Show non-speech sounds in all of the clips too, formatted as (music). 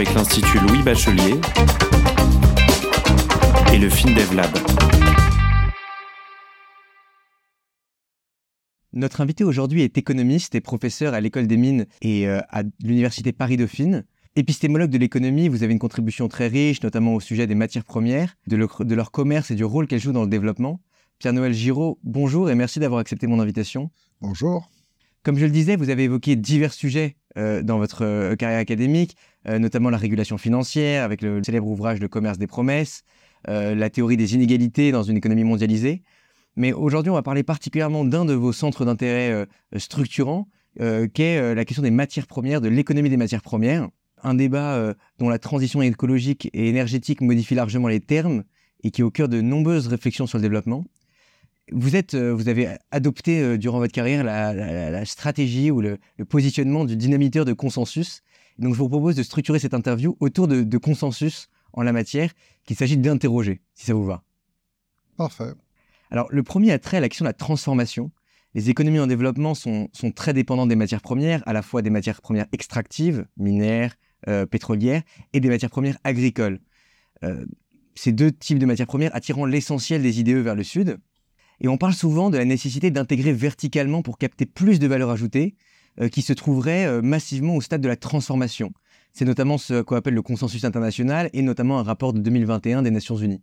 avec l'Institut Louis Bachelier et le FinDevLab. Notre invité aujourd'hui est économiste et professeur à l'École des mines et euh, à l'Université Paris-Dauphine. Épistémologue de l'économie, vous avez une contribution très riche, notamment au sujet des matières premières, de, de leur commerce et du rôle qu'elles jouent dans le développement. Pierre-Noël Giraud, bonjour et merci d'avoir accepté mon invitation. Bonjour. Comme je le disais, vous avez évoqué divers sujets euh, dans votre euh, carrière académique, euh, notamment la régulation financière avec le célèbre ouvrage Le commerce des promesses, la théorie des inégalités dans une économie mondialisée. Mais aujourd'hui, on va parler particulièrement d'un de vos centres d'intérêt structurants, qu'est la question des matières premières, de l'économie des matières premières. Un débat dont la transition écologique et énergétique modifie largement les termes et qui est au cœur de nombreuses réflexions sur le développement vous, êtes, euh, vous avez adopté euh, durant votre carrière la, stratégie ou le, positionnement du dynamiteur de consensus. Donc, je vous propose de structurer cette interview autour de, consensus en la matière qu'il s'agit d'interroger, si ça vous va. Parfait. Alors, le premier a trait à la question de la transformation. Les économies en développement sont, très dépendantes des matières premières, à la fois des matières premières extractives, minières, euh, pétrolières, et des matières premières agricoles. ces deux types de matières premières attirant l'essentiel des IDE vers le sud, et on parle souvent de la nécessité d'intégrer verticalement pour capter plus de valeur ajoutée euh, qui se trouverait euh, massivement au stade de la transformation. C'est notamment ce qu'on appelle le consensus international et notamment un rapport de 2021 des Nations Unies.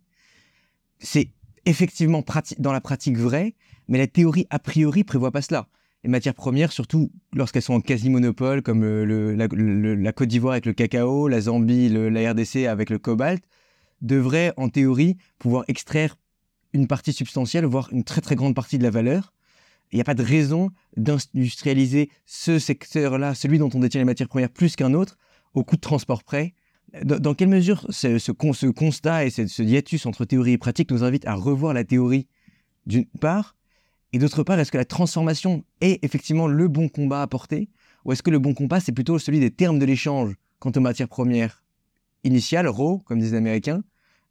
C'est effectivement dans la pratique vrai, mais la théorie a priori prévoit pas cela. Les matières premières, surtout lorsqu'elles sont en quasi-monopole, comme euh, la, Côte d'Ivoire avec le cacao, la Zambie, la RDC avec le cobalt, devraient en théorie pouvoir extraire une partie substantielle, voire une très très grande partie de la valeur. Il n'y a pas de raison d'industrialiser ce secteur-là, celui dont on détient les matières premières, plus qu'un autre, au coût de transport près. Dans, quelle mesure ce, constat et ce, ce, hiatus entre théorie et pratique nous invite à revoir la théorie d'une part, et d'autre part, est-ce que la transformation est effectivement le bon combat à porter, ou est-ce que le bon combat, c'est plutôt celui des termes de l'échange quant aux matières premières initiales, raw, comme disent les Américains,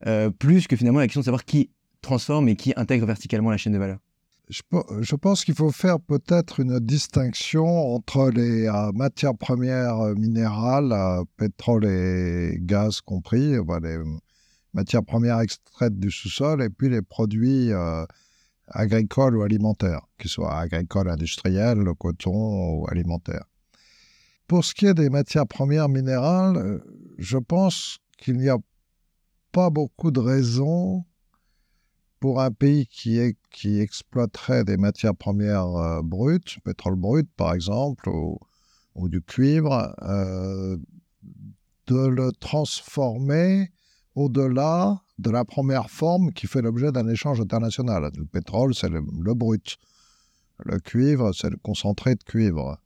euh, plus que finalement la question de savoir qui transforme et qui intègre verticalement la chaîne de valeur je, pense qu'il faut faire peut-être une distinction entre les euh, matières premières euh, minérales, euh, pétrole et gaz compris, les matières premières extraites du sous-sol, et puis les produits agricoles ou alimentaires, qu'ils soient agricoles, industriels, le coton ou alimentaires. Pour ce qui est des matières premières minérales, je pense qu'il n'y a pas beaucoup de raisons pour un pays qui, exploiterait des matières premières euh, brutes, pétrole brut par exemple, ou, du cuivre, euh, de le transformer au-delà de la première forme qui fait l'objet d'un échange international. Le pétrole, c'est le, brut. Le cuivre, c'est le concentré de cuivre.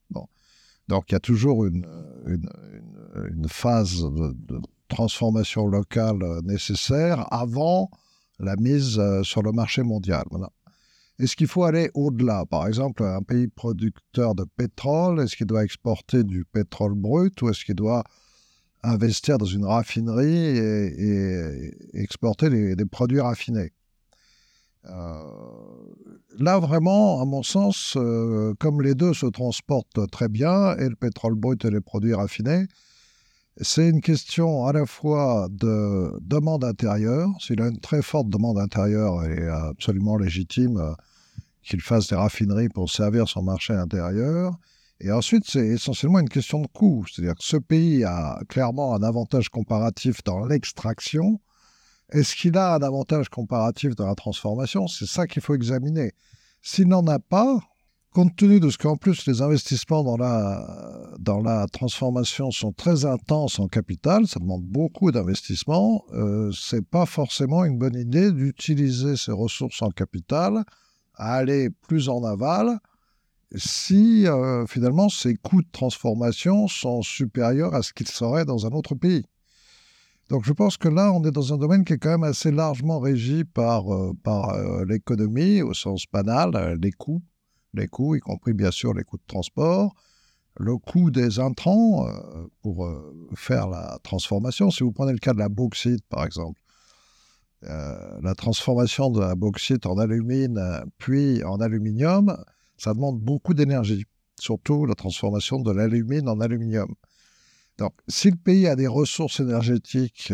Donc il y a toujours une, phase de, de, transformation locale nécessaire avant la mise euh, sur le marché mondial. Est-ce qu'il faut aller au-delà? Par exemple, un pays producteur de pétrole, est-ce qu'il doit exporter du pétrole brut ou est-ce qu'il doit investir dans une raffinerie et, exporter des produits raffinés? Euh, Là, vraiment, à mon sens, euh, comme les deux se transportent très bien, et le pétrole brut et les produits raffinés, c'est une question à la fois de demande intérieure. S'il a une très forte demande intérieure, et absolument légitime euh, qu'il fasse des raffineries pour servir son marché intérieur. Et ensuite, c'est essentiellement une question de coût. C'est-à-dire que ce pays a clairement un avantage comparatif dans l'extraction. Est-ce qu'il a un avantage comparatif dans la transformation? C'est ça qu'il faut examiner. S'il n'en a pas, Compte tenu de ce qu'en plus les investissements dans la, dans la transformation sont très intenses en capital, ça demande beaucoup d'investissements, euh, c'est pas forcément une bonne idée d'utiliser ces ressources en capital à aller plus en aval si euh, finalement ces coûts de transformation sont supérieurs à ce qu'ils seraient dans un autre pays. Donc je pense que là, on est dans un domaine qui est quand même assez largement régi par, euh, par euh, l'économie au sens banal, les coûts les coûts, y compris bien sûr les coûts de transport, le coût des intrants euh, pour euh, faire la transformation. Si vous prenez le cas de la bauxite, par exemple, euh, la transformation de la bauxite en alumine puis en aluminium, ça demande beaucoup d'énergie, surtout la transformation de l'alumine en aluminium. Donc, si le pays a des ressources énergétiques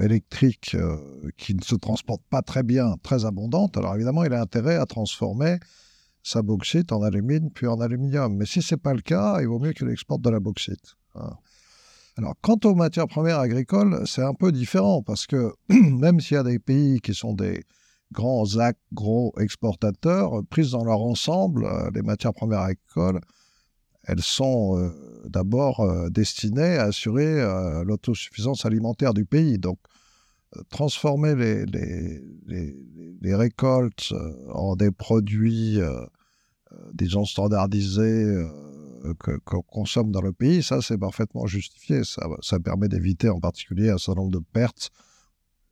électriques qui ne se transportent pas très bien, très abondantes, alors évidemment, il a intérêt à transformer sa bauxite en alumine puis en aluminium. Mais si ce n'est pas le cas, il vaut mieux qu'il exporte de la bauxite. Hein. Alors, quant aux matières premières agricoles, c'est un peu différent parce que (clears throat) même s'il y a des pays qui sont des grands gros exportateurs, prises dans leur ensemble, euh, les matières premières agricoles, elles sont euh, d'abord euh, destinées à assurer l'autosuffisance alimentaire du pays. Donc, transformer les, récoltes en des produits, disons, standardisés qu'on consomme dans le pays, ça c'est parfaitement justifié. Ça, ça permet d'éviter en particulier un certain nombre de pertes.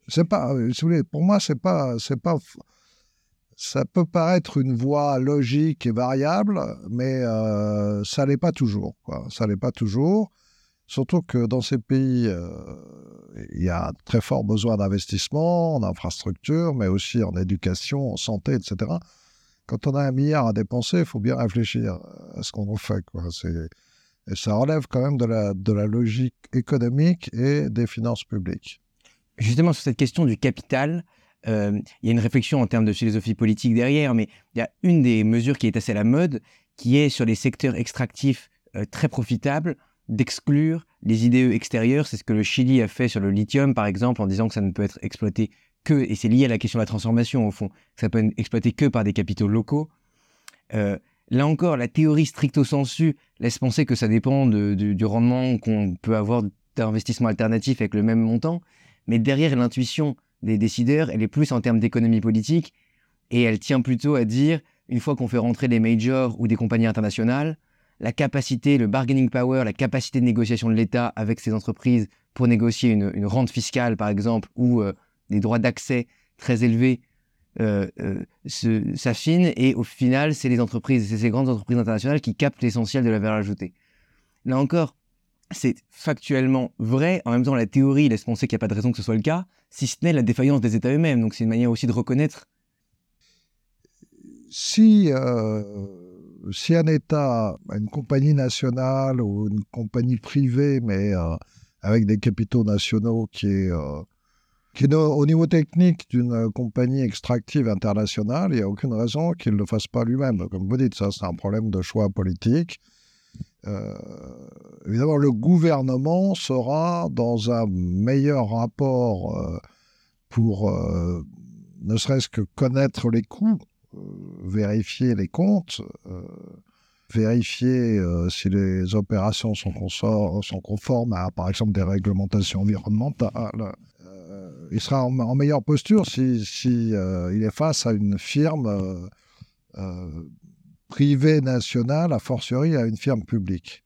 C'est pas, si vous voulez, pour moi, c'est pas, c'est pas, ça peut paraître une voie logique et variable, mais euh, ça l'est pas toujours. Ça l'est pas toujours. Surtout que dans ces pays, euh, il y a un très fort besoin d'investissement, en infrastructure, mais aussi en éducation, en santé, etc quand on a un milliard à dépenser, il faut bien réfléchir à ce qu'on en fait. Et ça relève quand même de la, de la logique économique et des finances publiques. Justement, sur cette question du capital, euh, il y a une réflexion en termes de philosophie politique derrière, mais il y a une des mesures qui est assez à la mode, qui est sur les secteurs extractifs euh, très profitables, d'exclure les IDE extérieurs. C'est ce que le Chili a fait sur le lithium, par exemple, en disant que ça ne peut être exploité que, et c'est lié à la question de la transformation au fond, ça peut être exploité que par des capitaux locaux. Euh, là encore, la théorie stricto sensu laisse penser que ça dépend du rendement qu'on peut avoir d'investissement alternatif avec le même montant, mais derrière l'intuition des décideurs, elle est plus en termes d'économie politique, et elle tient plutôt à dire, une fois qu'on fait rentrer des majors ou des compagnies internationales, la capacité, le bargaining power, la capacité de négociation de l'État avec ces entreprises pour négocier une, rente fiscale, par exemple, ou euh, des droits d'accès très élevés euh, euh, s'affinent et au final, c'est les entreprises, c'est ces grandes entreprises internationales qui captent l'essentiel de la valeur ajoutée. Là encore, c'est factuellement vrai. En même temps, la théorie laisse penser qu'il n'y a pas de raison que ce soit le cas, si ce n'est la défaillance des États eux-mêmes. Donc c'est une manière aussi de reconnaître. Si, euh, si un État, une compagnie nationale ou une compagnie privée, mais avec des capitaux nationaux qui est qui au niveau technique d'une euh, compagnie extractive internationale, il n'y a aucune raison qu'il ne le fasse pas lui-même. Comme vous dites, ça, c'est un problème de choix politique. Euh, évidemment, le gouvernement sera dans un meilleur rapport euh, pour ne serait-ce que connaître les coûts, vérifier les comptes, vérifier si les opérations sont, conformes à, par exemple, des réglementations environnementales, il sera en, meilleure posture si, si euh, il est face à une firme euh, euh, privée nationale, a fortiori à une firme publique.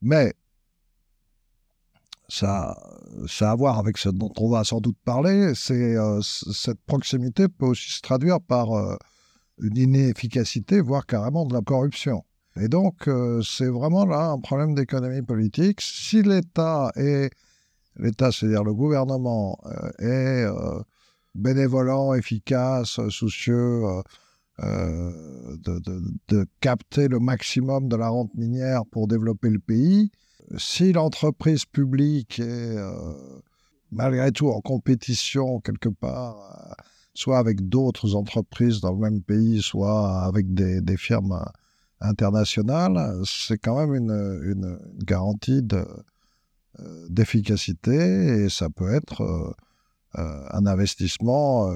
Mais ça, ça a à voir avec ce dont on va sans doute parler. C'est cette proximité peut aussi se traduire par une inefficacité, voire carrément de la corruption. Et donc, c'est vraiment là un problème d'économie politique. Si l'État est l'État, c'est-à-dire le gouvernement, euh, est euh, bénévolent, efficace, soucieux euh, de, capter le maximum de la rente minière pour développer le pays, si l'entreprise publique est malgré tout en compétition quelque part, soit avec d'autres entreprises dans le même pays, soit avec des, firmes internationales, c'est quand même une garantie de, euh, d'efficacité et ça peut être euh, euh, un investissement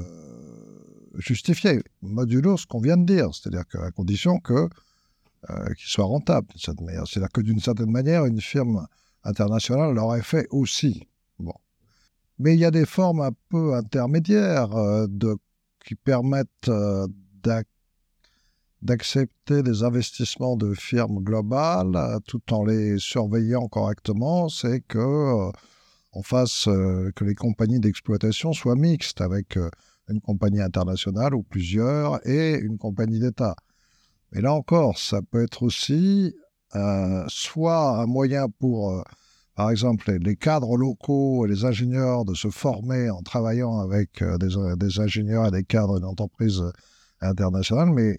justifié, modulo ce qu'on vient de dire, c'est-à-dire qu'à condition que qu'il soit rentable C'est-à-dire que d'une certaine manière, une firme internationale l'aurait fait aussi. Bon. Mais il y a des formes un peu intermédiaires de, qui permettent d'acquérir d'accepter des investissements de firmes globales euh, tout en les surveillant correctement, c'est que euh, on fasse euh, que les compagnies d'exploitation soient mixtes avec une compagnie internationale ou plusieurs et une compagnie d'État. Mais là encore, ça peut être aussi soit un moyen pour, par exemple, les, cadres locaux et les ingénieurs de se former en travaillant avec des, des ingénieurs et des cadres d'entreprises internationales, mais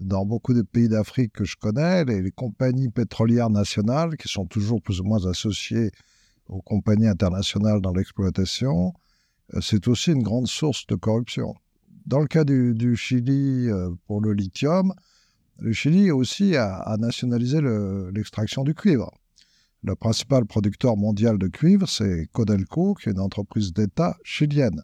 dans beaucoup de pays d'Afrique que je connais, les, compagnies pétrolières nationales, qui sont toujours plus ou moins associées aux compagnies internationales dans l'exploitation, euh, c'est aussi une grande source de corruption. Dans le cas du, Chili, euh, pour le lithium, le Chili aussi a, nationalisé l'extraction du cuivre. Le principal producteur mondial de cuivre, c'est Codelco, qui est une entreprise d'État chilienne.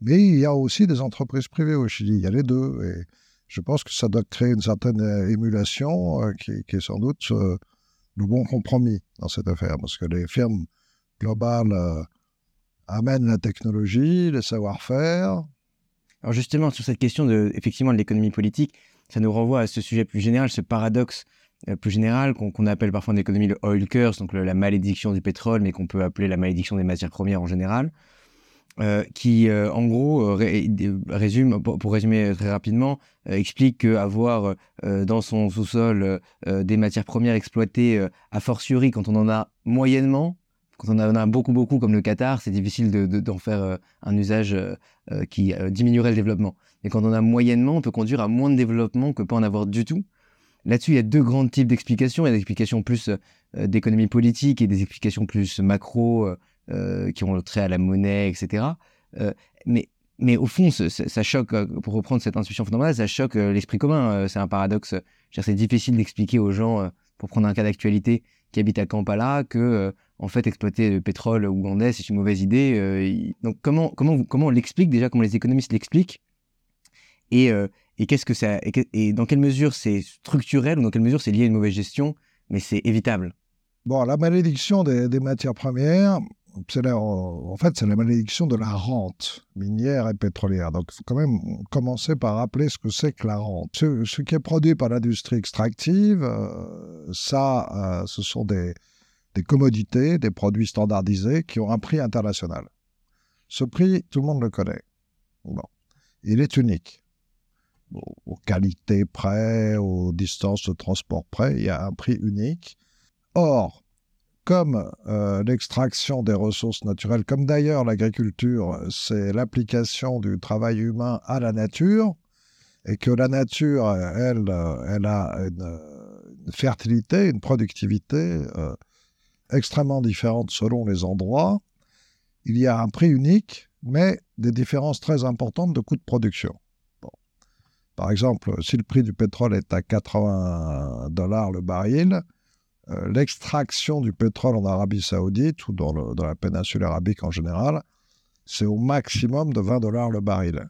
Mais il y a aussi des entreprises privées au Chili, il y a les deux. Et je pense que ça doit créer une certaine euh, émulation euh, qui, est sans doute euh, le bon compromis dans cette affaire, parce que les firmes globales amènent la technologie, le savoir-faire. Alors justement, sur cette question de, effectivement, de l'économie politique, ça nous renvoie à ce sujet plus général, ce paradoxe plus général qu'on appelle parfois en économie le oil curse, donc la malédiction du pétrole, mais qu'on peut appeler la malédiction des matières premières en général. Euh, qui, euh, en gros, euh, résume, pour, résumer très rapidement, explique qu'avoir dans son sous-sol des matières premières exploitées a fortiori quand on en a moyennement, quand on en a beaucoup, beaucoup, comme le Qatar, c'est difficile d'en de, faire un usage qui diminuerait le développement. Mais quand on a moyennement, on peut conduire à moins de développement que pas en avoir du tout. Là-dessus, il y a deux grands types d'explications. Il y a des explications plus d'économie politique et des explications plus macro euh, qui ont trait à la monnaie, etc. Euh, mais, mais au fond, ça, choque, euh, pour reprendre cette intuition fondamentale, ça choque l'esprit commun. C'est un paradoxe. C'est difficile d'expliquer aux gens, pour prendre un cas d'actualité, qui habitent à Kampala, que en fait exploiter le pétrole ougandais c'est une mauvaise idée. Donc comment comment comment on l'explique déjà, comment les économistes l'expliquent? Et, et qu'est-ce que ça et, dans quelle mesure c'est structurel ou dans quelle mesure c'est lié à une mauvaise gestion, mais c'est évitable? Bon, la malédiction des matières premières, en fait, c'est la malédiction de la rente minière et pétrolière. Donc, il faut quand même commencer par rappeler ce que c'est que la rente. Ce, qui est produit par l'industrie extractive, euh, ça, euh, ce sont des, commodités, des produits standardisés qui ont un prix international. Ce prix, tout le monde le connaît. Bon. Il est unique. aux qualités près, aux distances de transport près, il y a un prix unique. Or, comme euh, l'extraction des ressources naturelles, comme d'ailleurs l'agriculture, c'est l'application du travail humain à la nature, et que la nature, elle, elle a une, fertilité, une productivité euh, extrêmement différente selon les endroits, il y a un prix unique, mais des différences très importantes de coûts de production. Par exemple, si le prix du pétrole est à 80 dollars le baril, euh, l'extraction du pétrole en Arabie saoudite ou dans, la péninsule arabique en général, c'est au maximum de 20 dollars le baril.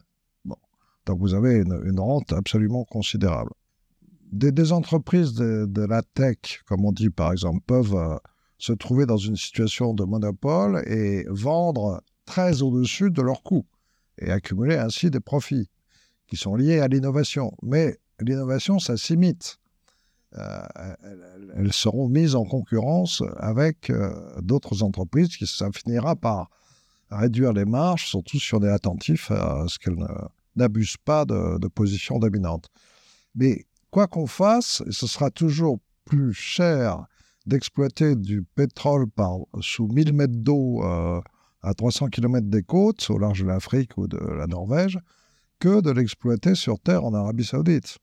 Donc vous avez une, rente absolument considérable. Des, entreprises de, la tech, comme on dit par exemple, peuvent euh, se trouver dans une situation de monopole et vendre très au-dessus de leurs coûts et accumuler ainsi des profits qui sont liés à l'innovation. Mais l'innovation, ça s'imite. Euh, elles, seront mises en concurrence avec euh, d'autres entreprises qui ça finira par réduire les marges, surtout si on est attentif à ce qu'elles n'abusent pas de, position dominante. Mais quoi qu'on fasse, ce sera toujours plus cher d'exploiter du pétrole par, sous 1000 mètres d'eau euh, à 300 km des côtes, au large de l'Afrique ou de la Norvège, que de l'exploiter sur Terre en Arabie saoudite.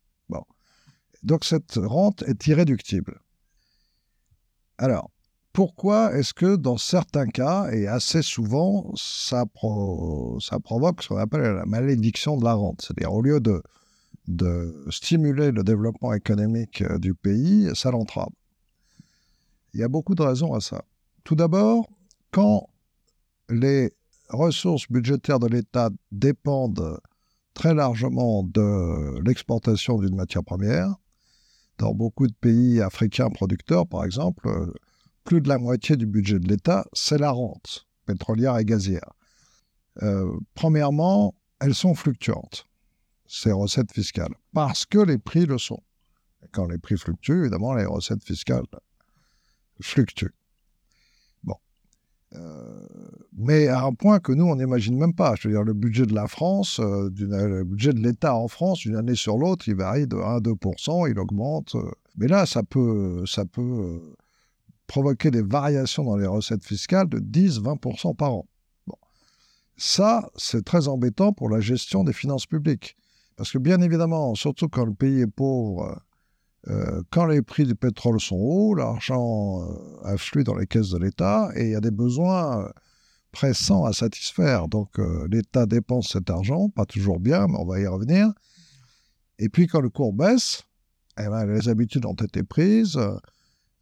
Donc cette rente est irréductible. Alors, pourquoi est-ce que dans certains cas, et assez souvent, ça, provoque ce qu'on appelle la malédiction de la rente? C'est-à-dire, au lieu de, de stimuler le développement économique euh, du pays, ça l'entrave. Il y a beaucoup de raisons à ça. Tout d'abord, quand les ressources budgétaires de l'État dépendent très largement de l'exportation d'une matière première, dans beaucoup de pays africains producteurs, par exemple, euh, plus de la moitié du budget de l'État, c'est la rente pétrolière et gazière. Euh, premièrement, elles sont fluctuantes, ces recettes fiscales, parce que les prix le sont. Quand les prix fluctuent, évidemment, les recettes fiscales fluctuent. Euh, mais à un point que nous, on n'imagine même pas. Je veux dire, le budget de la France, euh, le budget de l'État en France, d'une année sur l'autre, il varie de 1 2% il augmente. Euh. mais là, ça peut, ça peut provoquer des variations dans les recettes fiscales de 10-20% par an. Ça, c'est très embêtant pour la gestion des finances publiques. Parce que bien évidemment, surtout quand le pays est pauvre, euh, quand les prix du pétrole sont hauts, l'argent euh, afflue dans les caisses de l'État et il y a des besoins euh, pressants à satisfaire. Donc l'État dépense cet argent, pas toujours bien, mais on va y revenir. Et puis quand le cours baisse, eh ben, les habitudes ont été prises.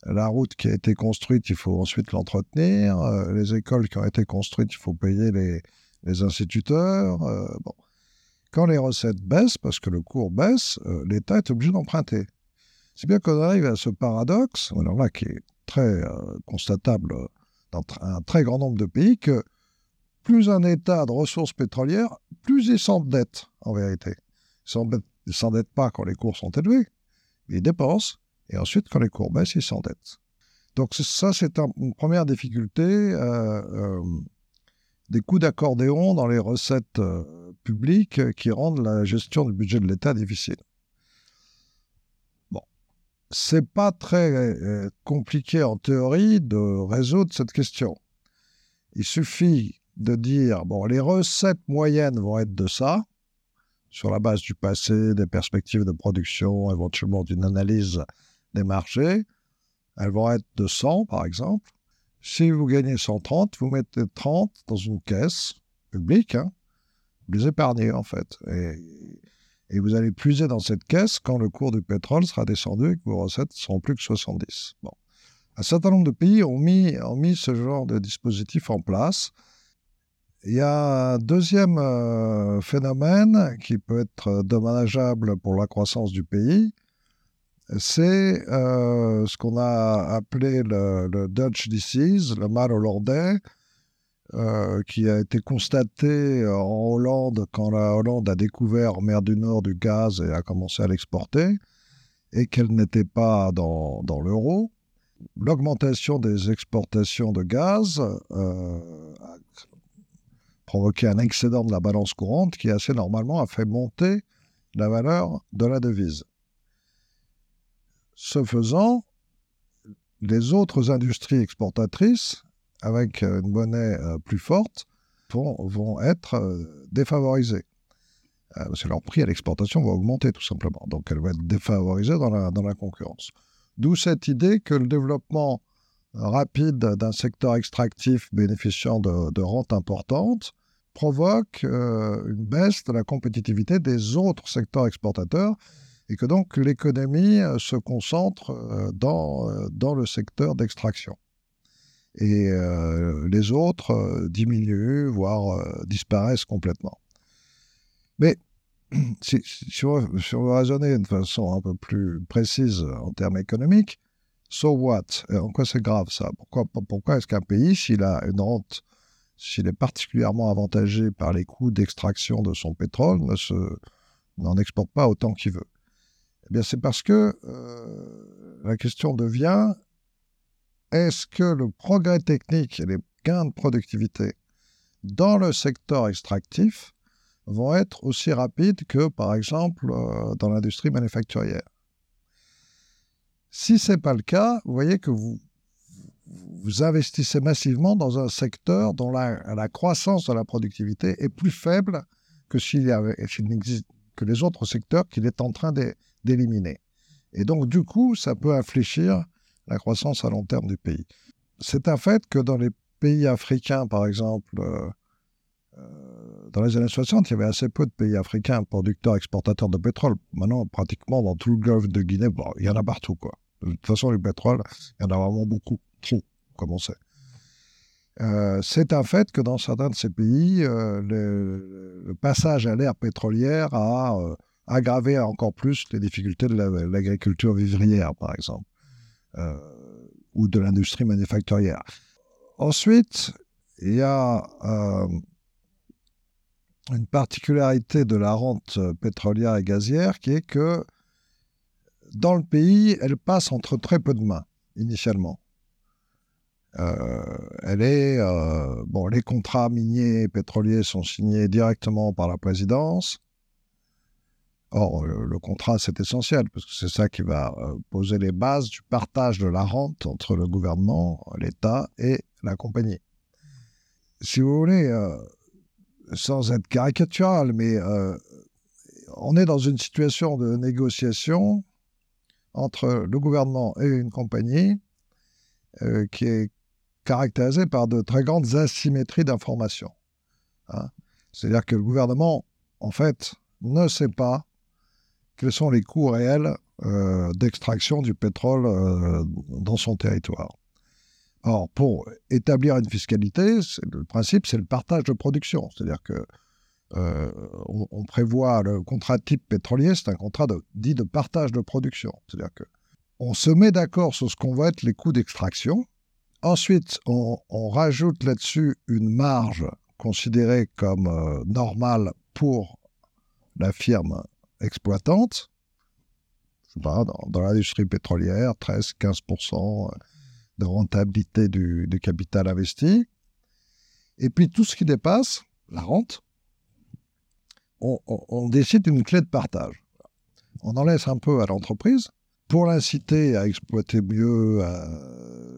La route qui a été construite, il faut ensuite l'entretenir. les écoles qui ont été construites, il faut payer les, les instituteurs. bon. Quand les recettes baissent, parce que le cours baisse, l'État est obligé d'emprunter. C'est bien qu'on arrive à ce paradoxe, alors là qui est très euh, constatable dans un très grand nombre de pays, que plus un État de ressources pétrolières, plus il s'endette en vérité. Il ne s'endette pas quand les cours sont élevés, il dépense, et ensuite quand les cours baissent, il s'endette. Donc ça, c'est une première difficulté euh, euh, des coûts d'accordéon dans les recettes publiques qui rendent la gestion du budget de l'État difficile c'est pas très euh, compliqué en théorie de résoudre cette question. Il suffit de dire, bon, les recettes moyennes vont être de ça, sur la base du passé, des perspectives de production, éventuellement d'une analyse des marchés. Elles vont être de 100, par exemple. Si vous gagnez 130, vous mettez 30 dans une caisse publique, hein, vous les épargnez en fait. Et vous allez puiser dans cette caisse quand le cours du pétrole sera descendu et que vos recettes seront plus que 70. Bon. Un certain nombre de pays ont mis, ce genre de dispositif en place. Il y a un deuxième euh, phénomène qui peut être dommageable pour la croissance du pays, c'est euh, ce qu'on a appelé le, Dutch disease, le mal hollandais, euh, qui a été constaté euh, en Hollande quand la Hollande a découvert en mer du Nord du gaz et a commencé à l'exporter, et qu'elle n'était pas dans, dans l'euro. L'augmentation des exportations de gaz euh, a provoqué un excédent de la balance courante qui assez normalement a fait monter la valeur de la devise. Ce faisant, les autres industries exportatrices avec euh, une monnaie euh, plus forte vont, être euh, défavorisées. parce que leur prix à l'exportation va augmenter tout simplement. Donc elles vont être défavorisées dans la, concurrence. D'où cette idée que le développement rapide d'un secteur extractif bénéficiant de, rentes importantes provoque une baisse de la compétitivité des autres secteurs exportateurs et que donc l'économie se concentre dans le secteur d'extraction et euh, les autres euh, diminuent, voire euh, disparaissent complètement. Mais (clears throat) si, on, veut raisonner de façon un peu plus précise en termes économiques, so what? En quoi c'est grave ça? Pourquoi, est-ce qu'un pays, s'il a une rente, s'il est particulièrement avantagé par les coûts d'extraction de son pétrole, n'en exporte pas autant qu'il veut? Eh bien, c'est parce que la question devient est-ce que le progrès technique et les gains de productivité dans le secteur extractif vont être aussi rapides que, par exemple, euh, dans l'industrie manufacturière? Si ce n'est pas le cas, vous voyez que vous, investissez massivement dans un secteur dont la, croissance de la productivité est plus faible que, s'il avait, que les autres secteurs qu'il est en train d'éliminer. Et donc, du coup, ça peut infléchir la croissance à long terme du pays. C'est un fait que dans les pays africains, par exemple, euh, euh, dans les années 60, il y avait assez peu de pays africains producteurs, exportateurs de pétrole. Maintenant, pratiquement dans tout le golfe de Guinée, il y en a partout. Quoi. De toute façon, le pétrole, il y en a vraiment beaucoup, trop, comme on sait. Euh, c'est un fait que dans certains de ces pays, le, passage à l'ère pétrolière a aggravé encore plus les difficultés de l'agriculture vivrière, par exemple. Euh, ou de l'industrie manufacturière. Ensuite, il y a euh, une particularité de la rente pétrolière et gazière qui est que dans le pays, elle passe entre très peu de mains, initialement. Euh, elle est, bon, les contrats miniers et pétroliers sont signés directement par la présidence. Or, le, contrat, c'est essentiel, parce que c'est ça qui va euh, poser les bases du partage de la rente entre le gouvernement, l'État et la compagnie. Si vous voulez, euh, sans être caricatural, mais euh, on est dans une situation de négociation entre le gouvernement et une compagnie euh, qui est caractérisée par de très grandes asymétries d'informations. Hein. C'est-à-dire que le gouvernement, en fait, ne sait pas quels sont les coûts réels euh, d'extraction du pétrole euh, dans son territoire. Or, pour établir une fiscalité, le principe, c'est le partage de production. C'est-à-dire que euh, on, prévoit le contrat type pétrolier, c'est un contrat dit de partage de production. C'est-à-dire que on se met d'accord sur ce qu'on va être les coûts d'extraction. Ensuite, on, rajoute là-dessus une marge considérée comme normale pour la firme exploitante. Je sais pas, dans, l'industrie pétrolière, 13-15% de rentabilité du capital investi. Et puis tout ce qui dépasse, la rente, on, décide d'une clé de partage. On en laisse un peu à l'entreprise. Pour l'inciter à exploiter mieux,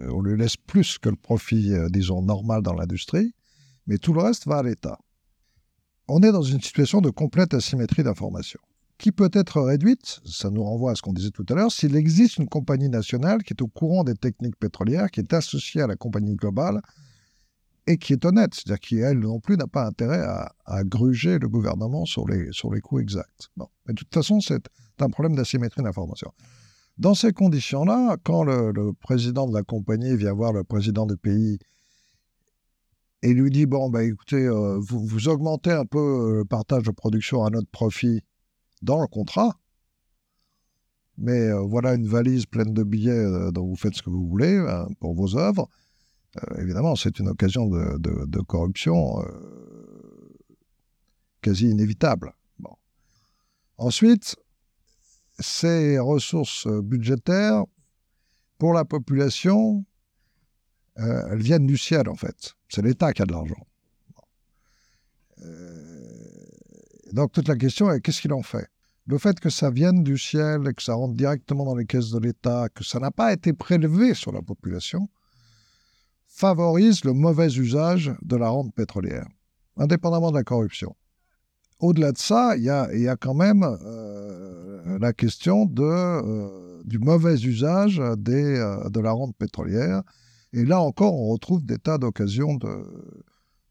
on lui laisse plus que le profit, euh, disons, normal dans l'industrie, mais tout le reste va à l'État. On est dans une situation de complète asymétrie d'information, qui peut être réduite, ça nous renvoie à ce qu'on disait tout à l'heure, s'il existe une compagnie nationale qui est au courant des techniques pétrolières, qui est associée à la compagnie globale, et qui est honnête, c'est-à-dire qui, elle non plus, n'a pas intérêt à, gruger le gouvernement sur les, sur les coûts exacts. Mais de toute façon, c'est un problème d'asymétrie d'information. Dans ces conditions-là, quand le, président de la compagnie vient voir le président du pays et lui dit, bon, bah, écoutez, euh, vous, vous augmentez un peu euh, le partage de production à notre profit dans le contrat, mais euh, voilà une valise pleine de billets dont vous faites ce que vous voulez hein, pour vos œuvres, euh, évidemment, c'est une occasion de, corruption euh, quasi inévitable. Ensuite, ces ressources budgétaires, pour la population, euh, elles viennent du ciel, en fait. C'est l'État qui a de l'argent. Donc toute la question est qu'est-ce qu'il en fait? Le fait que ça vienne du ciel et que ça rentre directement dans les caisses de l'État, que ça n'a pas été prélevé sur la population, favorise le mauvais usage de la rente pétrolière, indépendamment de la corruption. Au-delà de ça, il y a, quand même euh, la question euh, du mauvais usage euh, de la rente pétrolière. Et là encore, on retrouve des tas d'occasions de,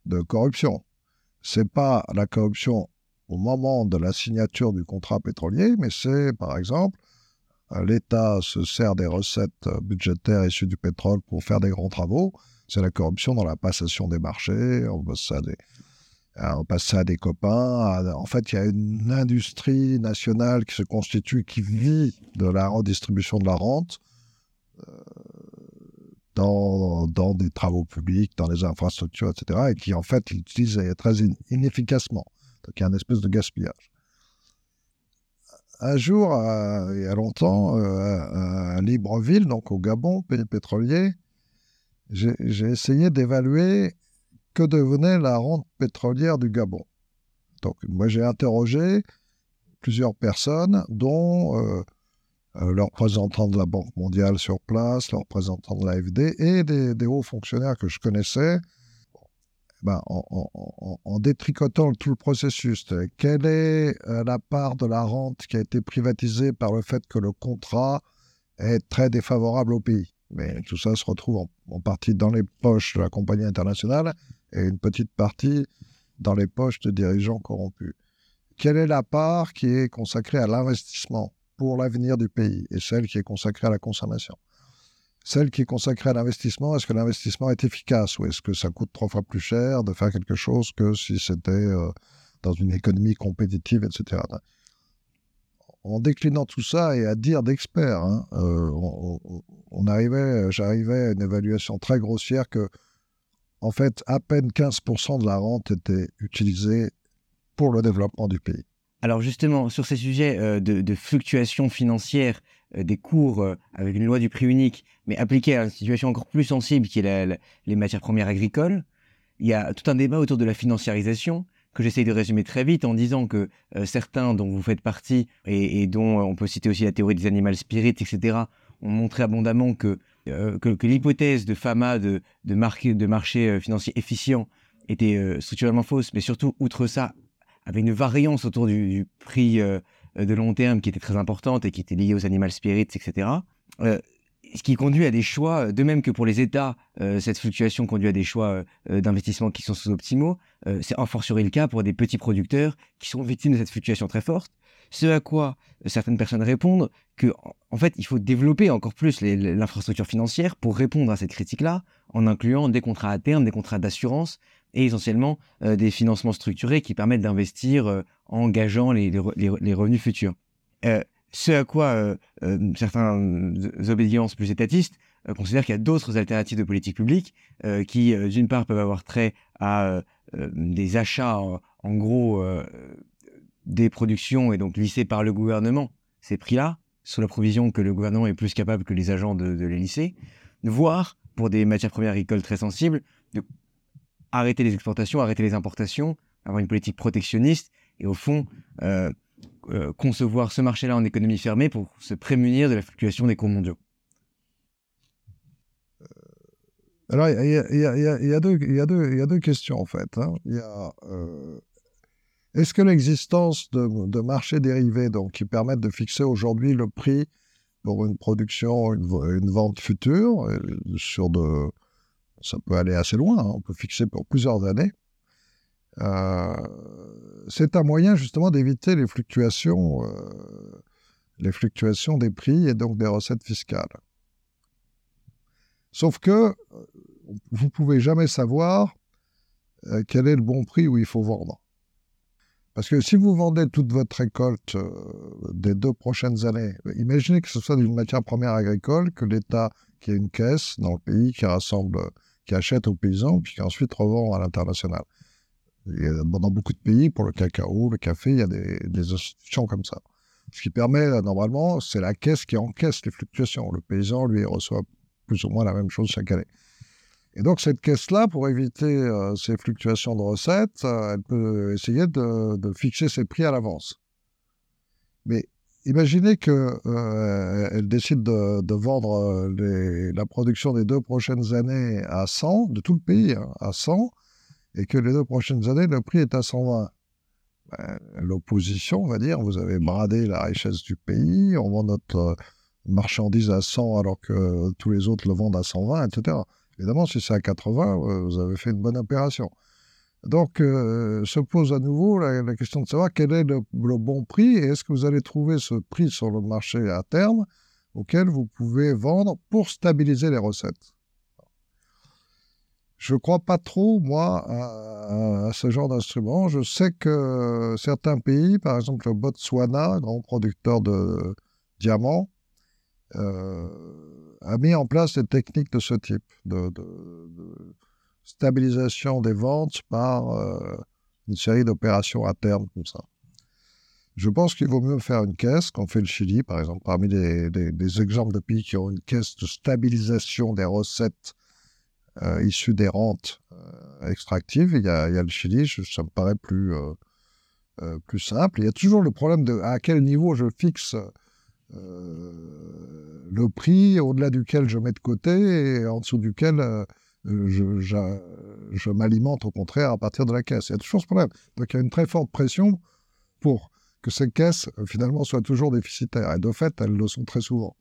de corruption. Ce n'est pas la corruption au moment de la signature du contrat pétrolier, mais c'est par exemple l'État se sert des recettes budgétaires issues du pétrole pour faire des grands travaux, c'est la corruption dans la passation des marchés, on passe ça à des, on passe ça à des copains. en fait, il y a une industrie nationale qui se constitue, qui vit de la redistribution de la rente euh, dans, dans, des travaux publics, dans les infrastructures, etc., et qui en fait l'utilise très inefficacement. Donc il y a une espèce de gaspillage. Un jour, il y a longtemps, euh, à Libreville, donc au Gabon, pays pétrolier, j'ai essayé d'évaluer que devenait la rente pétrolière du Gabon. Donc, moi, j'ai interrogé plusieurs personnes, dont euh, euh, le représentant de la Banque mondiale sur place, le représentant de l'AFD et des, hauts fonctionnaires que je connaissais. Ben, en, détricotant tout le processus, quelle est euh, la part de la rente qui a été privatisée par le fait que le contrat est très défavorable au pays? Mais tout ça se retrouve en, partie dans les poches de la compagnie internationale et une petite partie dans les poches de dirigeants corrompus. Quelle est la part qui est consacrée à l'investissement pour l'avenir du pays et celle qui est consacrée à la consommation? Celle qui est consacrée à l'investissement, est-ce que l'investissement est efficace ou est-ce que ça coûte trois fois plus cher de faire quelque chose que si c'était euh, dans une économie compétitive, etc en déclinant tout ça et à dire d'experts, hein, euh, on, arrivait, j'arrivais à une évaluation très grossière que, en fait, à peine 15% de la rente était utilisée pour le développement du pays. Alors justement, sur ces sujets euh, de, fluctuations financières des cours avec une loi du prix unique, mais appliquée à une situation encore plus sensible qui est les matières premières agricoles, il y a tout un débat autour de la financiarisation que j'essaye de résumer très vite en disant que euh, certains dont vous faites partie et, dont euh, on peut citer aussi la théorie des animal spirits, etc., ont montré abondamment que, euh, que, l'hypothèse de FAMA, de, de, marché, de marché financier efficient, était structurellement fausse, mais surtout, outre ça, avait une variance autour du, prix de long terme qui était très importante et qui était liée aux animal spirits, etc. ce qui conduit à des choix, de même que pour les États, cette fluctuation conduit à des choix d'investissement qui sont sous-optimaux. c'est en fortiori le cas pour des petits producteurs qui sont victimes de cette fluctuation très forte. Ce à quoi certaines personnes répondent que, en fait, il faut développer encore plus l'infrastructure financière pour répondre à cette critique-là, en incluant des contrats à terme, des contrats d'assurance et essentiellement euh, des financements structurés qui permettent d'investir euh, en engageant les, revenus futurs. Euh, ce à quoi certains obédiences plus étatistes considèrent qu'il y a d'autres alternatives de politique publique qui, d'une part, peuvent avoir trait à des achats en gros des productions et donc lissées par le gouvernement ces prix-là, sous la provision que le gouvernement est plus capable que les agents de, les lisser, voire, pour des matières premières agricoles très sensibles, de arrêter les exportations, arrêter les importations, avoir une politique protectionniste et au fond euh, euh, concevoir ce marché-là en économie fermée pour se prémunir de la fluctuation des cours mondiaux. Alors, il y, a deux questions en fait. Hein. Euh, est-ce que l'existence de, marchés dérivés, donc qui permettent de fixer aujourd'hui le prix pour une production, une, vente future, euh, sur de, ça peut aller assez loin, hein, on peut fixer pour plusieurs années. Euh, c'est un moyen justement d'éviter les fluctuations, euh, les fluctuations des prix et donc des recettes fiscales. Sauf que vous pouvez jamais savoir quel est le bon prix où il faut vendre. Parce que si vous vendez toute votre récolte euh, des deux prochaines années, imaginez que ce soit d'une matière première agricole, que l'État, qui a une caisse dans le pays, qui rassemble, qui achète aux paysans, puis qui ensuite revend à l'international. Dans beaucoup de pays, pour le cacao, le café, il y a des, institutions comme ça. Ce qui permet, normalement, c'est la caisse qui encaisse les fluctuations. Le paysan, lui, reçoit plus ou moins la même chose chaque année. Et donc cette caisse-là, pour éviter euh, ces fluctuations de recettes, euh, elle peut essayer de, fixer ses prix à l'avance. Mais imaginez qu'elle euh, décide de, vendre la production des deux prochaines années à 100, de tout le pays, hein, à 100, et que les deux prochaines années, le prix est à 120. Ben, l'opposition va dire, vous avez bradé la richesse du pays, on vend notre marchandise à 100 alors que tous les autres le vendent à 120, etc. Évidemment, si c'est à 80, euh, vous avez fait une bonne opération. Donc, euh, se pose à nouveau la, question de savoir quel est le, bon prix et est-ce que vous allez trouver ce prix sur le marché à terme auquel vous pouvez vendre pour stabiliser les recettes? Je ne crois pas trop, moi, à, ce genre d'instrument. Je sais que certains pays, par exemple le Botswana, grand producteur de diamants, euh, a mis en place des techniques de ce type, stabilisation des ventes par euh, une série d'opérations à terme comme ça. Je pense qu'il vaut mieux faire une caisse, qu'on fait le Chili, par exemple, parmi les, exemples de pays qui ont une caisse de stabilisation des recettes euh, issues des rentes euh, extractives. Il y, a, le Chili, ça me paraît plus, plus simple. Il y a toujours le problème de à quel niveau je fixe le prix au-delà duquel je mets de côté et en dessous duquel euh, je, je, m'alimente au contraire à partir de la caisse. Il y a toujours ce problème. Donc il y a une très forte pression pour que ces caisses euh, finalement soient toujours déficitaires. Et de fait, elles le sont très souvent.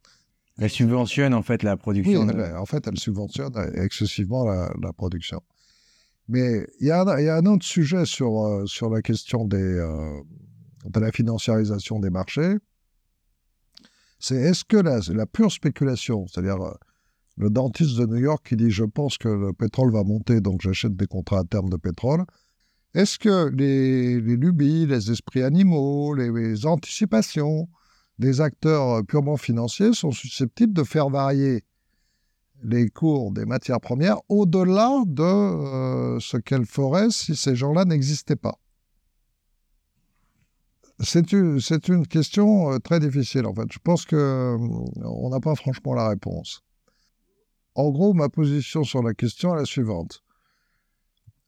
Elles subventionnent en fait la production. Oui, en fait, elles subventionnent excessivement la, production. Mais il y, a, il y, a, un autre sujet sur, sur la question des, de la financiarisation des marchés c'est est-ce que la, pure spéculation, c'est-à-dire euh, le dentiste de New York qui dit je pense que le pétrole va monter, donc j'achète des contrats à terme de pétrole, est-ce que les, lubies, les esprits animaux, les, anticipations des acteurs euh, purement financiers sont susceptibles de faire varier les cours des matières premières au-delà de euh, ce qu'elles feraient si ces gens-là n'existaient pas? C'est une, question euh, très difficile, en fait. Je pense qu'on n'a pas franchement la réponse. En gros, ma position sur la question est la suivante.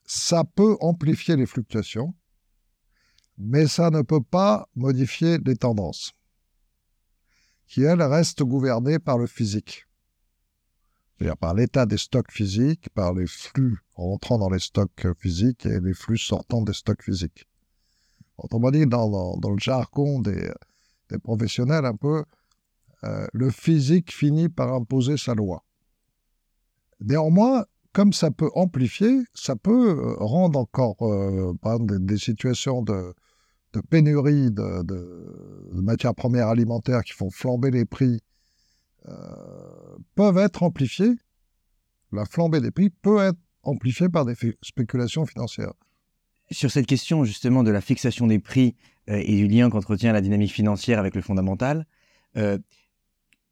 Ça peut amplifier les fluctuations, mais ça ne peut pas modifier les tendances, qui, elles, restent gouvernées par le physique. C'est-à-dire par l'état des stocks physiques, par les flux rentrant dans les stocks physiques et les flux sortant des stocks physiques. Autrement dit, dans, dans, le jargon des, des, professionnels, un peu, euh, le physique finit par imposer sa loi. Néanmoins, comme ça peut amplifier, ça peut euh, rendre encore euh, des, situations de, pénurie de, de, matières premières alimentaires qui font flamber les prix, peuvent être amplifiées. La flambée des prix peut être amplifiée par des spéculations financières. Sur cette question justement de la fixation des prix et du lien qu'entretient la dynamique financière avec le fondamental,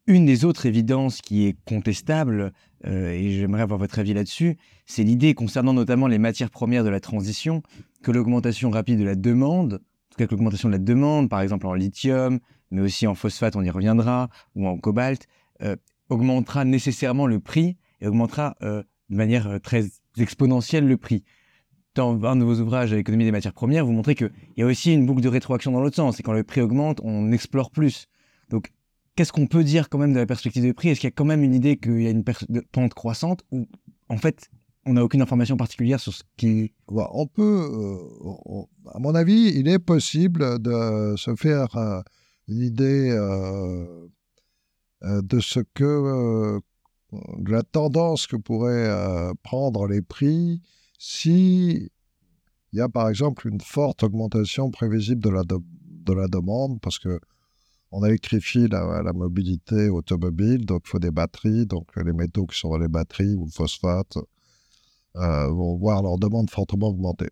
une des autres évidences qui est contestable, euh, et j'aimerais avoir votre avis là-dessus, c'est l'idée concernant notamment les matières premières de la transition, que l'augmentation rapide de la demande, en tout cas que l'augmentation de la demande, par exemple en lithium, mais aussi en phosphate, on y reviendra, ou en cobalt, euh, augmentera nécessairement le prix et augmentera euh, de manière très exponentielle le prix. Dans un de vos ouvrages l'économie des matières premières, vous montrez qu'il y a aussi une boucle de rétroaction dans l'autre sens, et quand le prix augmente, on explore plus. Donc qu'est-ce qu'on peut dire quand même de la perspective de prix? Est-ce qu'il y a quand même une idée qu'il y a une pente croissante ou en fait on n'a aucune information particulière sur ce qui. On peut, euh, à mon avis, il est possible de se faire euh, une idée euh, de ce que, de la tendance que pourraient prendre les prix si il y a par exemple une forte augmentation prévisible de la, de la demande, parce que on électrifie la, mobilité automobile, donc il faut des batteries. Donc les métaux qui sont dans les batteries ou le phosphate euh, vont voir leur demande fortement augmenter.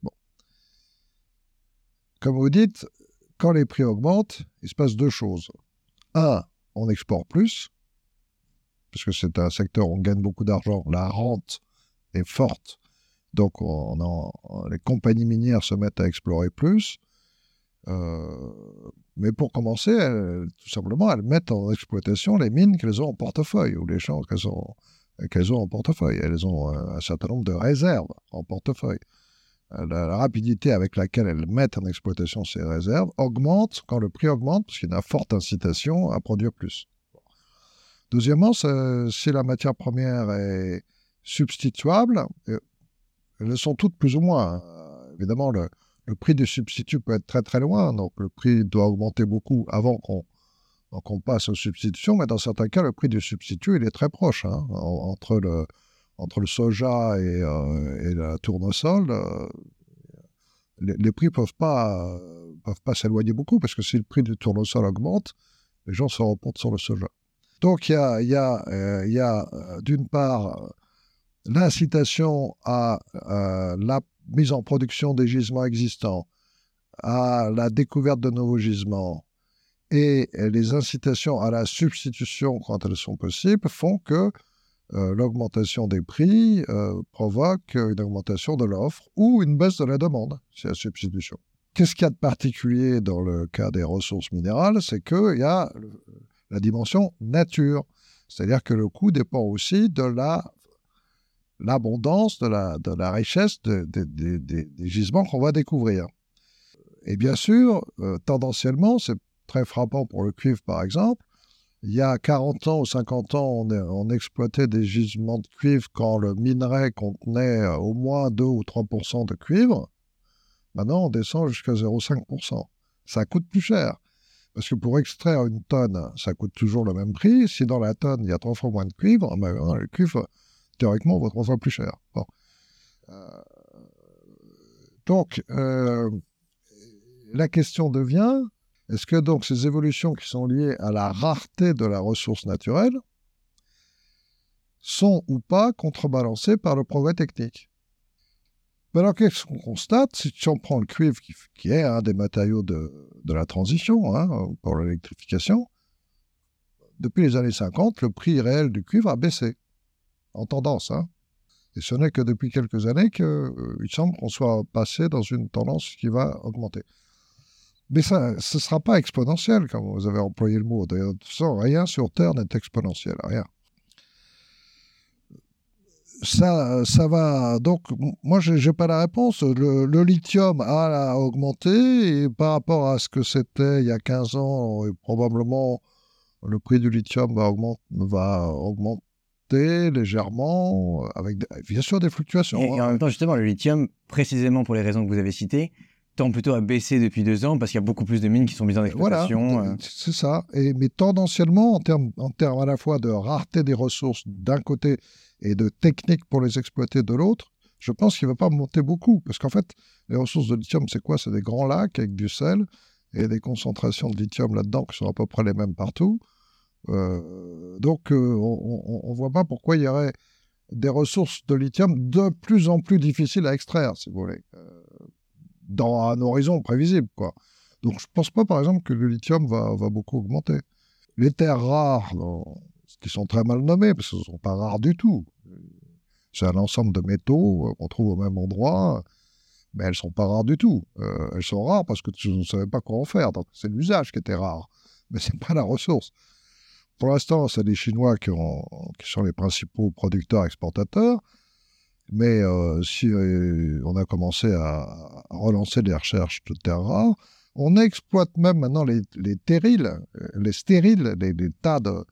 Comme vous dites, quand les prix augmentent, il se passe deux choses. Un, on exporte plus, puisque c'est un secteur où on gagne beaucoup d'argent. La rente est forte. Donc les compagnies minières se mettent à explorer plus. Euh, mais pour commencer, tout simplement, elles mettent en exploitation les mines qu'elles ont en portefeuille ou les champs qu'elles ont, qu'elles ont en portefeuille. Elles ont un, certain nombre de réserves en portefeuille. Euh, la, rapidité avec laquelle elles mettent en exploitation ces réserves augmente quand le prix augmente, parce qu'il y a une forte incitation à produire plus. Deuxièmement, si la matière première est substituable, euh, elles sont toutes plus ou moins. Évidemment, le, le prix du substitut peut être très très loin, donc le prix doit augmenter beaucoup avant qu'on passe aux substitutions, mais dans certains cas, le prix du substitut, il est très proche. Hein, entre, le, entre le soja et, euh, la tournesol, euh, les, prix ne peuvent pas, peuvent pas s'éloigner beaucoup, parce que si le prix du tournesol augmente, les gens se reportent sur le soja. Donc il y a, y a, euh, a d'une part l'incitation à la mise en production des gisements existants, à la découverte de nouveaux gisements. Et les incitations à la substitution quand elles sont possibles font que euh, l'augmentation des prix euh, provoque une augmentation de l'offre ou une baisse de la demande, c'est la substitution. Qu'est-ce qu'il y a de particulier dans le cas des ressources minérales? C'est qu'il y a la dimension nature, c'est-à-dire que le coût dépend aussi de la l'abondance, de la, de la richesse des gisements qu'on va découvrir. Et bien sûr, euh, tendanciellement, c'est très frappant pour le cuivre par exemple, il y a 40 ans ou 50 ans, on, exploitait des gisements de cuivre quand le minerai contenait euh, au moins 2 ou 3% de cuivre. Maintenant, on descend jusqu'à 0,5% Ça coûte plus cher. Parce que pour extraire une tonne, ça coûte toujours le même prix. Si dans la tonne, il y a trois fois moins de cuivre, ben, le cuivre théoriquement, on va trois fois plus cher. Euh, donc, euh, la question devient, est-ce que donc ces évolutions qui sont liées à la rareté de la ressource naturelle sont ou pas contrebalancées par le progrès technique? Ben Alors, qu'est-ce qu'on constate? Si on prend le cuivre, qui, est un des matériaux de, la transition hein, pour l'électrification, depuis les années 50, le prix réel du cuivre a baissé en tendance. Hein. Et ce n'est que depuis quelques années qu'il euh, semble qu'on soit passé dans une tendance qui va augmenter. Mais ça, ce ne sera pas exponentiel, comme vous avez employé le mot. D'ailleurs, rien sur Terre n'est exponentiel, rien. Ça, ça va. Donc, moi, je n'ai pas la réponse. Le, lithium a augmenté et par rapport à ce que c'était il y a 15 ans, probablement le prix du lithium va, va augmenter légèrement, avec bien sûr des fluctuations. Et, en hein. même temps, justement, le lithium, précisément pour les raisons que vous avez citées, tend plutôt à baisser depuis deux ans parce qu'il y a beaucoup plus de mines qui sont mises en exploitation. Voilà, c'est ça. Et, mais tendanciellement, en termes, en termes à la fois de rareté des ressources d'un côté et de technique pour les exploiter de l'autre, je pense qu'il ne va pas monter beaucoup. Parce qu'en fait, les ressources de lithium, c'est quoi? C'est des grands lacs avec du sel et des concentrations de lithium là-dedans qui sont à peu près les mêmes partout. Euh, donc, euh, on ne voit pas pourquoi il y aurait des ressources de lithium de plus en plus difficiles à extraire, si vous voulez, euh, dans un horizon prévisible. Donc, je ne pense pas, par exemple, que le lithium va, beaucoup augmenter. Les terres rares, qui sont très mal nommées, parce qu'elles ne sont pas rares du tout. C'est un ensemble de métaux qu'on trouve au même endroit, mais elles ne sont pas rares du tout. elles sont rares parce que tu ne savais pas quoi en faire. Donc, c'est l'usage qui était rare, mais ce n'est pas la ressource. Pour l'instant, c'est les Chinois qui, sont les principaux producteurs exportateurs. Mais euh, si euh, on a commencé à, relancer les recherches de terres rares, on exploite même maintenant les, terrils, euh, les stériles, les, tas de,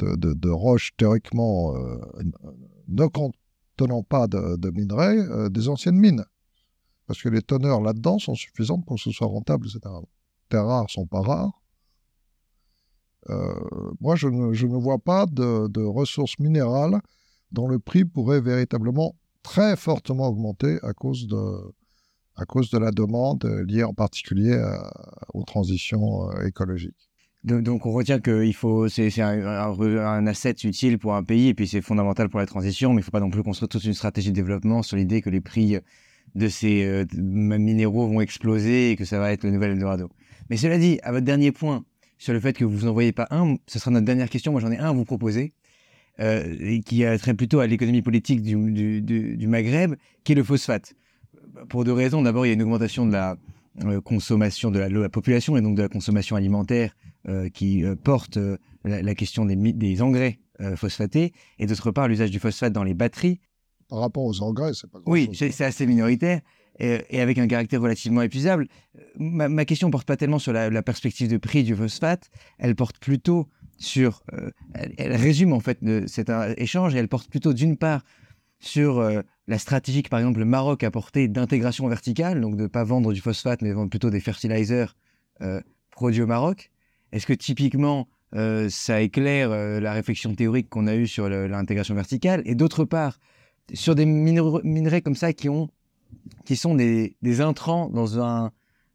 de, roches théoriquement ne contenant pas de, minerais des anciennes mines. Parce que les teneurs là-dedans sont suffisantes pour que ce soit rentable, etc. Les terres rares sont pas rares. Euh, moi, je ne, vois pas de, ressources minérales dont le prix pourrait véritablement très fortement augmenter à cause de, la demande liée en particulier aux transitions euh, écologiques. Donc, on retient que faut, c'est un, un, asset utile pour un pays et puis c'est fondamental pour la transition, mais il ne faut pas non plus construire toute une stratégie de développement sur l'idée que les prix de ces euh, minéraux vont exploser et que ça va être le nouvel Eldorado. Mais cela dit, à votre dernier point, sur le fait que vous n'en voyez pas un. Ce sera notre dernière question. Moi, j'en ai un à vous proposer, euh, et qui a trait plutôt à l'économie politique du, du, Maghreb, qui est le phosphate. Pour deux raisons. D'abord, il y a une augmentation de la euh, consommation de la, population et donc de la consommation alimentaire euh, qui porte la, question des, des engrais phosphatés, et d'autre part, l'usage du phosphate dans les batteries. Par rapport aux engrais, c'est pas grand Oui, c'est assez minoritaire et, avec un caractère relativement épuisable. Ma, ma question ne porte pas tellement sur la, perspective de prix du phosphate, elle porte plutôt sur... Euh, elle, résume en fait cet échange et elle porte plutôt d'une part sur euh, la stratégie que par exemple le Maroc a portée d'intégration verticale, donc de ne pas vendre du phosphate mais vendre plutôt des fertilizers euh, produits au Maroc. Est-ce que typiquement ça éclaire la réflexion théorique qu'on a eue sur l'intégration verticale? Et d'autre part, sur des minerais comme ça qui ont qui sont des, intrants dans un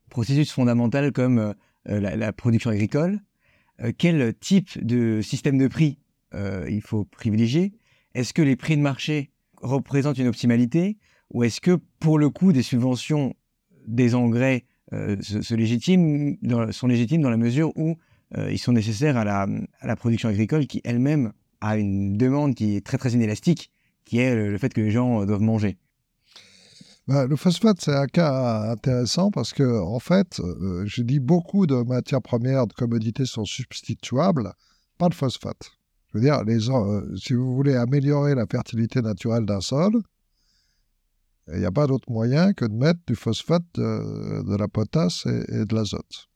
processus fondamental comme euh, la, production agricole. Euh, quel type de système de prix euh, il faut privilégier? Est-ce que les prix de marché représentent une optimalité? Ou est-ce que pour le coup des subventions des engrais sont légitimes dans la mesure où ils sont nécessaires à la, production agricole qui elle-même a une demande qui est très très inélastique, qui est le fait que les gens doivent manger? Bah, le phosphate, c'est un cas intéressant parce que, en fait, euh, j'ai dit beaucoup de matières premières, de commodités sont substituables, pas de phosphate. Je veux dire, euh, si vous voulez améliorer la fertilité naturelle d'un sol, il n'y a pas d'autre moyen que de mettre du phosphate, de, la potasse et, de l'azote.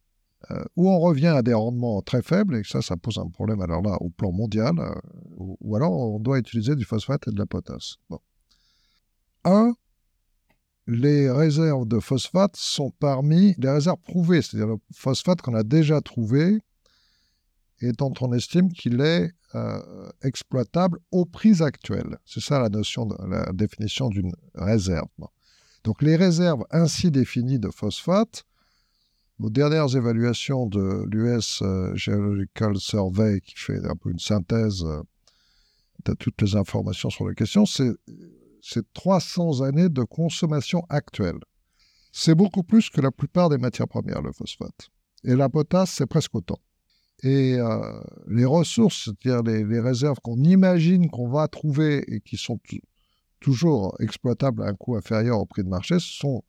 Euh, ou on revient à des rendements très faibles, et ça, ça pose un problème alors là au plan mondial, ou, alors on doit utiliser du phosphate et de la potasse. Bon. Un, les réserves de phosphate sont parmi les réserves prouvées, c'est-à-dire le phosphate qu'on a déjà trouvé et dont on estime qu'il est euh, exploitable au prix actuel. C'est ça la notion, la définition d'une réserve. Donc les réserves ainsi définies de phosphate, aux dernières évaluations de l'US euh, Geological Survey, qui fait un peu une synthèse euh, de toutes les informations sur la question, c'est c'est 300 années de consommation actuelle. C'est beaucoup plus que la plupart des matières premières, le phosphate. Et la potasse, c'est presque autant. Et euh, les ressources, c'est-à-dire les, réserves qu'on imagine qu'on va trouver et qui sont toujours exploitables à un coût inférieur au prix de marché, sont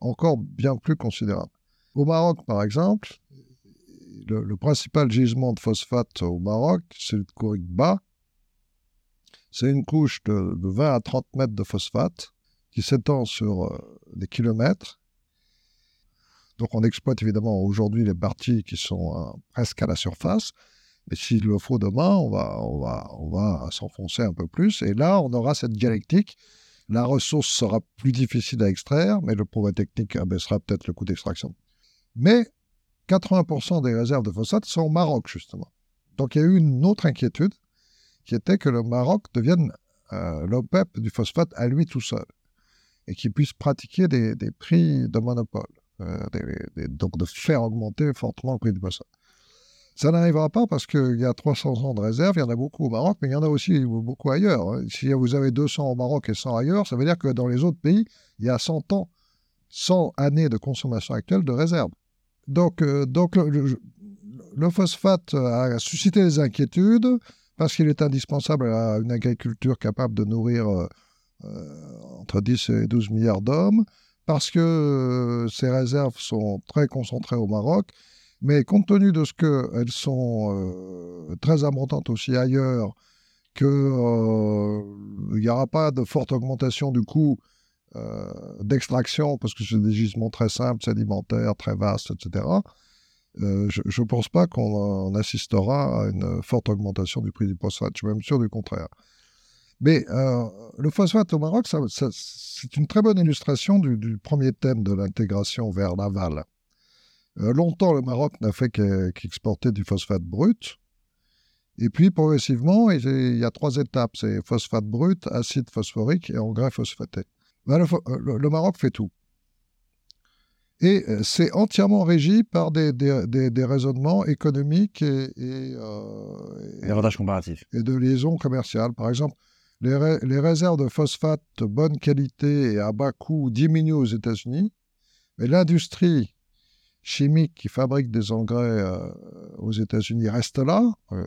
encore bien plus considérables. Au Maroc, par exemple, le, principal gisement de phosphate au Maroc, c'est le Kourikba, c'est une couche de, 20 à 30 mètres de phosphate qui s'étend sur euh, des kilomètres. Donc on exploite évidemment aujourd'hui les parties qui sont euh, presque à la surface. Mais s'il le faut demain, on va, on va, on va s'enfoncer un peu plus. Et là, on aura cette dialectique La ressource sera plus difficile à extraire, mais le progrès technique abaissera peut-être le coût d'extraction. Mais 80% des réserves de phosphate sont au Maroc, justement. Donc il y a eu une autre inquiétude, qui était que le Maroc devienne euh, l'OPEP du phosphate à lui tout seul, et qu'il puisse pratiquer des, prix de monopole, euh, donc de faire augmenter fortement le prix du phosphate. Ça n'arrivera pas parce qu'il y a 300 ans de réserve, il y en a beaucoup au Maroc, mais il y en a aussi beaucoup ailleurs. Hein. Si vous avez 200 au Maroc et 100 ailleurs, ça veut dire que dans les autres pays, il y a 100 ans, 100 années de consommation actuelle de réserve. Donc, euh, donc le, phosphate a suscité des inquiétudes parce qu'il est indispensable à une agriculture capable de nourrir euh, euh, entre 10 et 12 milliards d'hommes, parce que ces réserves sont très concentrées au Maroc mais compte tenu de ce qu'elles sont euh, très abondantes aussi ailleurs, qu'il euh, n'y aura pas de forte augmentation du coût euh, d'extraction, parce que c'est des gisements très simples, sédimentaires, très vastes, etc., je ne pense pas qu'on assistera à une forte augmentation du prix du phosphate. Je suis même sûr du contraire. Mais le phosphate au Maroc, c'est une très bonne illustration du, premier thème de l'intégration vers l'aval. Euh, longtemps, le Maroc n'a fait qu'exporter du phosphate brut. Et puis, progressivement, il y a trois étapes. C'est phosphate brut, acide phosphorique et engrais phosphaté. Euh, le, Maroc fait tout. Et euh, c'est entièrement régi par des, raisonnements économiques et, comparatifs. Et de liaison commerciale. Par exemple, les, les, réserves de phosphate de bonne qualité et à bas coût diminuent aux États-Unis, mais l'industrie chimiques qui fabriquent des engrais euh, aux États-Unis restent là. Euh,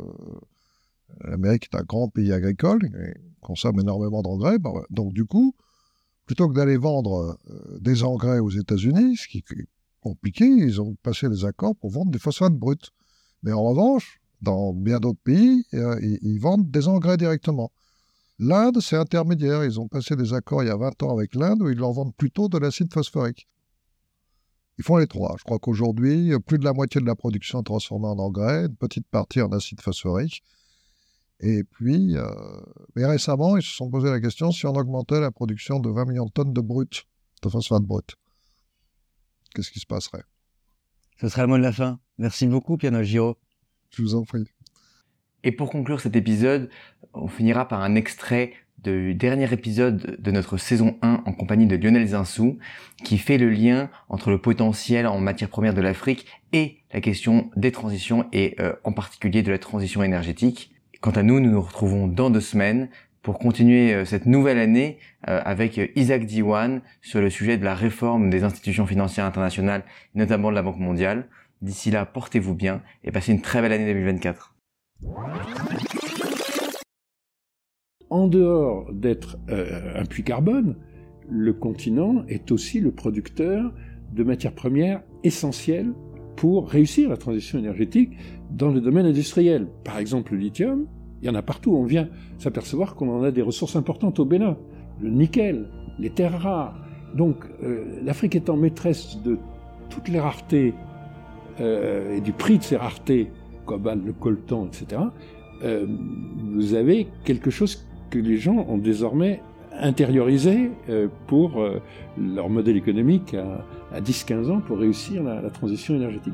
L'Amérique est un grand pays agricole, il consomme énormément d'engrais. donc du coup, plutôt que d'aller vendre euh, des engrais aux États-Unis, ce qui est compliqué, ils ont passé des accords pour vendre des phosphates bruts. Mais en revanche, dans bien d'autres pays, ils, vendent des engrais directement. L'Inde, c'est intermédiaire. Ils ont passé des accords il y a 20 ans avec l'Inde où ils leur vendent plutôt de l'acide phosphorique. Ils font les trois. Je crois qu'aujourd'hui, plus de la moitié de la production est transformée en engrais, une petite partie en acide phosphorique. Et puis, euh, mais récemment, ils se sont posé la question si on augmentait la production de 20 millions de tonnes de brut, de phosphate brut. Qu'est-ce qui se passerait? Ce sera le mot de la fin. Merci beaucoup, Piano Giro. Je vous en prie. Et pour conclure cet épisode, on finira par un extrait du dernier épisode de notre saison 1 en compagnie de Lionel Zinsou, qui fait le lien entre le potentiel en matière première de l'Afrique et la question des transitions et euh, en particulier de la transition énergétique. Quant à nous, nous nous retrouvons dans deux semaines pour continuer euh, cette nouvelle année euh, avec Isaac Diwan sur le sujet de la réforme des institutions financières internationales, notamment de la Banque mondiale. D'ici là, portez-vous bien et passez une très belle année 2024 en dehors d'être euh, un puits carbone, le continent est aussi le producteur de matières premières essentielles pour réussir la transition énergétique dans le domaine industriel. Par exemple, le lithium, il y en a partout. On vient s'apercevoir qu'on en a des ressources importantes au Bénin. Le nickel, les terres rares. Donc, euh, l'Afrique étant maîtresse de toutes les raretés euh, et du prix de ces raretés, cobalt, le coltan, etc., vous avez quelque chose que les gens ont désormais intériorisé euh, pour euh, leur modèle économique à, 10-15 ans pour réussir la transition énergétique.